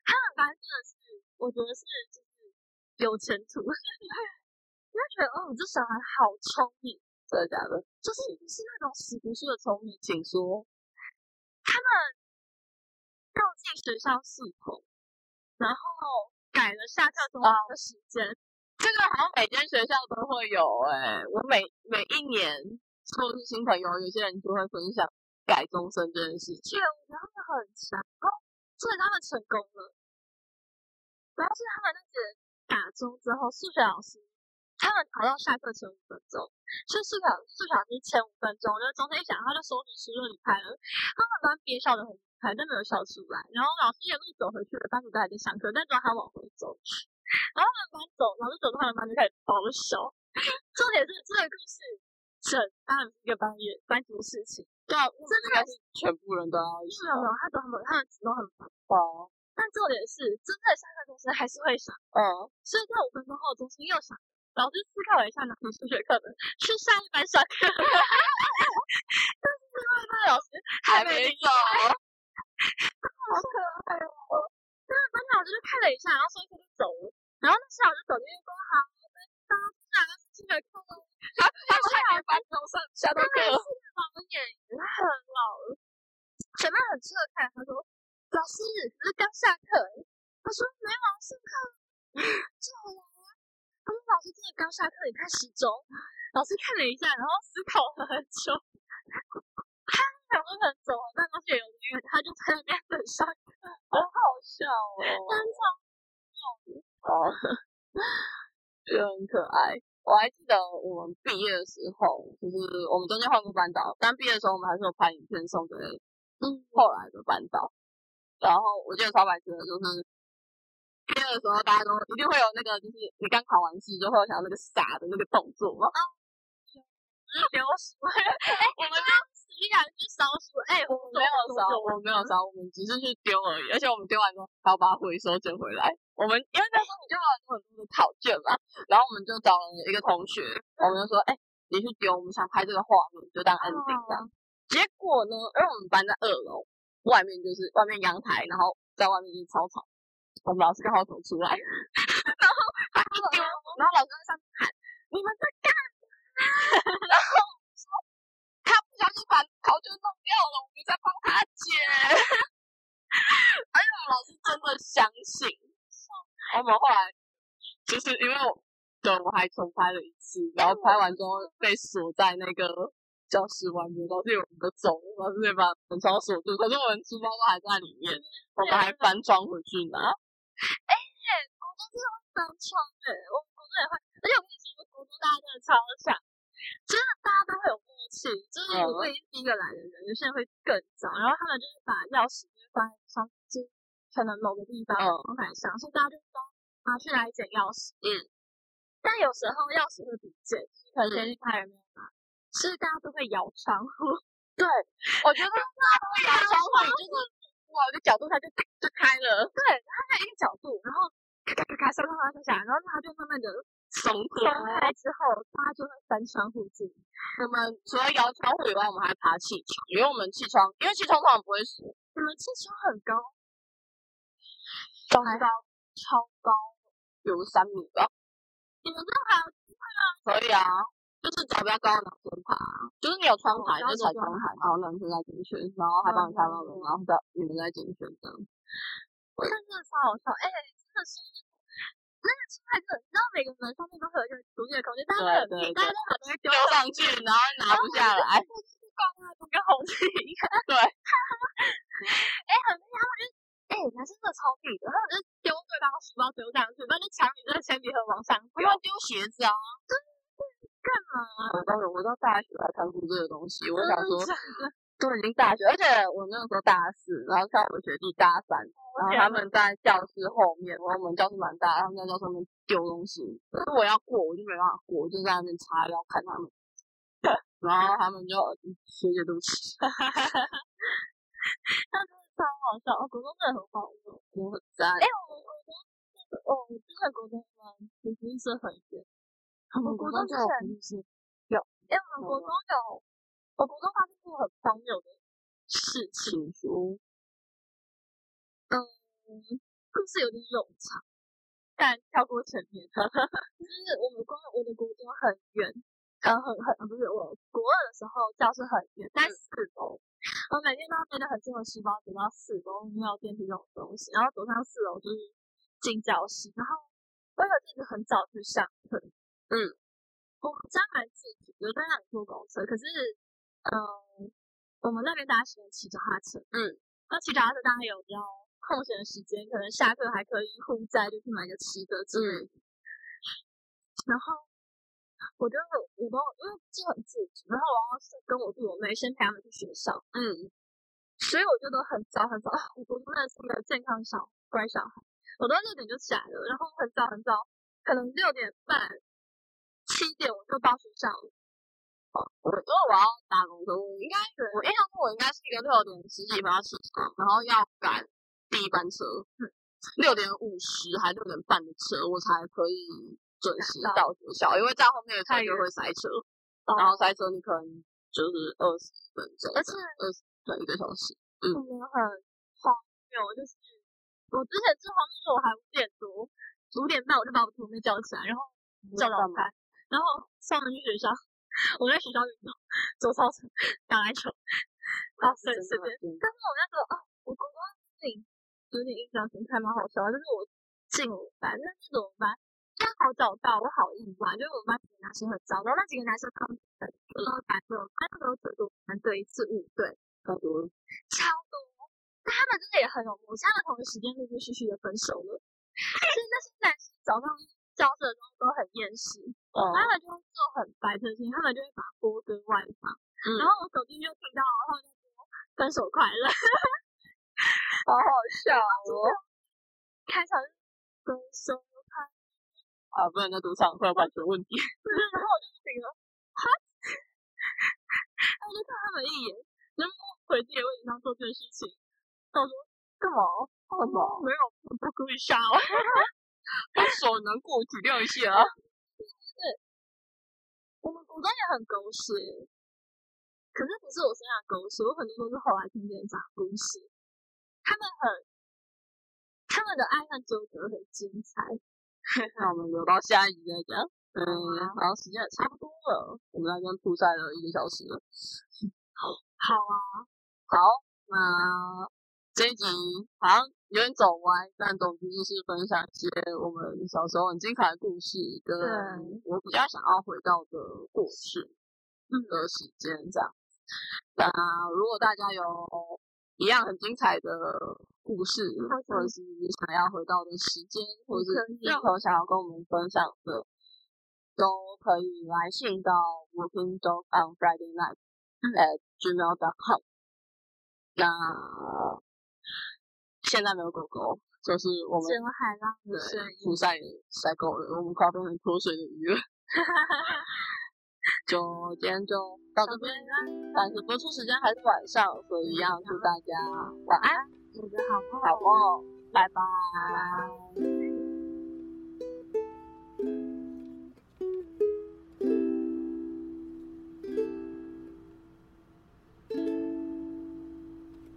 他们班真的是，我觉得是就是有前途，[laughs] 你会觉得哦，这小孩好聪明，真的假的？就是是那种死读书的聪明，请说。他们绕进学校系统，然后改了下课钟的时间。这个好像每间学校都会有哎、我每每一年或者是新朋友，有些人就会分享改终身这件事情。对，我觉得他们很强，哦所以他们成功了。主要是他们那节打钟之后，数学老师他们跑到下课前五分钟，所以数学数学老师前五分钟，就是钟声一响，他就收拾书就离开了。他们班憋笑的很厉害，但没有笑出来。然后老师一路走回去了，班主都还在上课，但只要他往回走，然后他们班走，老师走到他们班就开始爆笑。[laughs] 重点是这个故事整当然是一个班业班级的事情，对啊，这应该是全部人都要没有没有，他走他们他们都很棒。哦。但重点是，真正下课钟声还是会响，嗯，所以在五分钟后钟声又响。老师思考了一下，拿起数学课本去上一班上课，[laughs] 但是另外一班老师还没走，[laughs] 好可爱哦。那班长老师就看了一下，然后说一下就走了。然后那时老师走进去说：“好，大家下个数学课喽。”他他们还没班钟上下到课，老演员他很老了，前面很侧看，他说：“老师，只是刚下课。”他说：“没有上课，就来啊。”他说：“老师真的刚下课，你看时钟。”老师看了一下，然后思考了很久。他想说很走了，但东西有音乐，他就在那边等上课，好好笑哦，真的哦，就很可爱。我还记得我们毕业的时候，就是我们中间换过班导，但毕业的时候我们还是有拍影片送给嗯，后来的班导。然后我记得超白痴的，就是毕业的时候大家都一定会有那个，就是你刚考完试之后想要那个傻的那个动作嘛。就是丢书，哎，我们就实力还去烧书，哎，我没有烧，我没有烧，我们只是去丢而已。而且我们丢完之后还要把它回收捡回来。我们因为那时候你就有很多很多的考卷嘛，然后我们就找了一个同学，我们就说，哎、你去丢，我们想拍这个画面，就当 ending 这样。结果呢，因为我们班在二楼，外面就是外面阳台，然后在外面就是操场。我们老师刚好走出来，[laughs] 然后他就丢，[laughs] 然后老师在上面喊：“你们在干嘛？”然后说他不小心把考卷弄掉了，我们在帮他捡。而且我们老师真的相信，我们后来就是因为我对我还重拍了一次，然后拍完之后被锁在那个教室外面，老师有我们的走，老师就把门窗锁住，可是我们书包都还在里面，我们还翻窗 [laughs] 回去拿。国中真的会翻窗哎，我们国中也会，而且我跟你说，我们国中大家真的超强，真的大家都会有默契，就是我会第一个来的人，有些人会更早，然后他们就是把钥匙就放在窗，就可能某个地方嗯。放台上，所以大家就都拿去来捡钥匙，嗯，但有时候钥匙会不见，就是可能前去开人没有拿，所以大家都会摇窗户，[laughs] 对，我觉得大家都会摇窗户，就是某一个角度它就就开了，对，它在一个角度，然后咔咔咔上上上下下，然后它就慢慢的松松开之后，大家就会翻窗户进。我们除了摇窗户以外，我们还爬气窗，因为我们气窗，因为气窗通常不会锁，你们气窗很高，超高？超高，有三米吧。你们这还有可以啊，就是找比较高的男生爬，就是你有窗台就踩窗台，然后男生在进去，然后还帮你开门，然后在你们在进去这样。我看真的超好笑，哎、真的是那个出太热，你知道每个门上面都会有一个独立的空间，大家都很对对大家都把东西丢丢上去，然后拿不下来。就是挂那个跟红旗一样。[laughs] 对，[laughs] 哎、很厉害，他们就哎、男生真的超屁的，他们就丢对方书包丢上去，然后就抢你这个铅笔盒往上丢不要丢鞋子啊！干嘛？我到我到大学才看过这个东西，我想说都已经大学，而且我那个时候大四，然后看我学弟大三，然后他们在教室后面，然后我们教室蛮大，他们在教室后面丢东西，可是我要过，我就没办法过，我就在那边插腰看他们，[laughs] 然后他们就嗯学姐对不起 [laughs] [laughs] 他真的超好笑，哦，国中真的很好用。我很赞。哎、我我国中哦，我真的国中吗？我福利社很远。我国中之前是哎、我们国中有，我国中发生过很荒谬的事情。说，嗯，故事有点冗长，但跳过前面。[laughs] 就是我们国我的国中很远，呃，很很不是我国二的时候教室很远，在四楼，我每天都要背着很重的书包走到四楼，没有电梯这种东西，然后走上四楼就是进教室，然后我有阵子很早去上课，嗯，我家蛮自主的，在那里坐公车，可是，嗯，我们那边大家喜欢骑脚踏车，嗯，那骑脚踏车大概有比较空闲的时间，可能下课还可以互载，就去买个吃的之类的，然后。我觉得我都因为就很自主，然后我要是跟我弟我妹先陪他们去学校，嗯，所以我觉得很早很早，[laughs] 我真的是一个健康小乖小孩，我都六点就起来了，然后很早很早，可能六点半、七点我就到学校了。哦，我因为我要打工车，我应该我印象中我应该是一个六点十几分要起床，然后要赶第一班车，六点五十还六点半的车，我才可以。准时到学校，因为在后面的车就会塞车，然后塞车你可能就是二十分钟，而且二十对一个小时。嗯，很荒谬，就是我之前最荒谬是我还五点多，五点半我就把我同学叫起来，然后叫早餐，然后送他们去学校。[laughs] 我在学校运动，走操场，打篮球，啊，随随便。但是我那时候啊，我刚刚自己有点印象深刻，蛮好笑的，就是我进我班，那是怎么办？刚好找到，我好意外，就是我们班几个男生很糟糕，那几个男生他们然后班队，班队有最多班队一次五队，超多，超多。但他们真的也很有默契，他们同一时间陆陆续续的分手了。[laughs] 所以那些男生早上教室的时候都很厌世，他们就会做很白的事情，他们就会把锅跟外放，然后我手机就听到，然后就说分手快乐，[laughs] 好好笑哦。[laughs] 开场分手快。啊，不然在赌场会有版权问题。[laughs] 然后我就醒了，哈，我就看他们一眼，然后回自己的位置上做这件事情。他说干嘛？干嘛？没有，不故意杀。我手难过，体谅一下。对，我们古装也很狗血，可是不是我身上狗血，我很多都是后来听别人讲故事。他们很，他们的爱恨纠葛很精彩。[laughs] 那我们留到下一集再讲。嗯，然后时间也差不多了，我们那边铺晒了一个小时了。好啊，好，那这一集好像有点走歪，但总之就是分享一些我们小时候很精彩的故事，跟我比较想要回到的过去的时间这样。那如果大家有一样很精彩的。故事，或者是你想要回到的时间，或者是任何想要跟我们分享的，都可以来信到 working dog on Friday night at gmail.com。那现在没有狗狗，就是我们海浪的声音，晒晒狗了，我们快变成脱水的鱼了。[laughs] 就今天就到这边，但是播出时间还是晚上，所以要祝大家晚安。做个好梦，好梦，拜拜。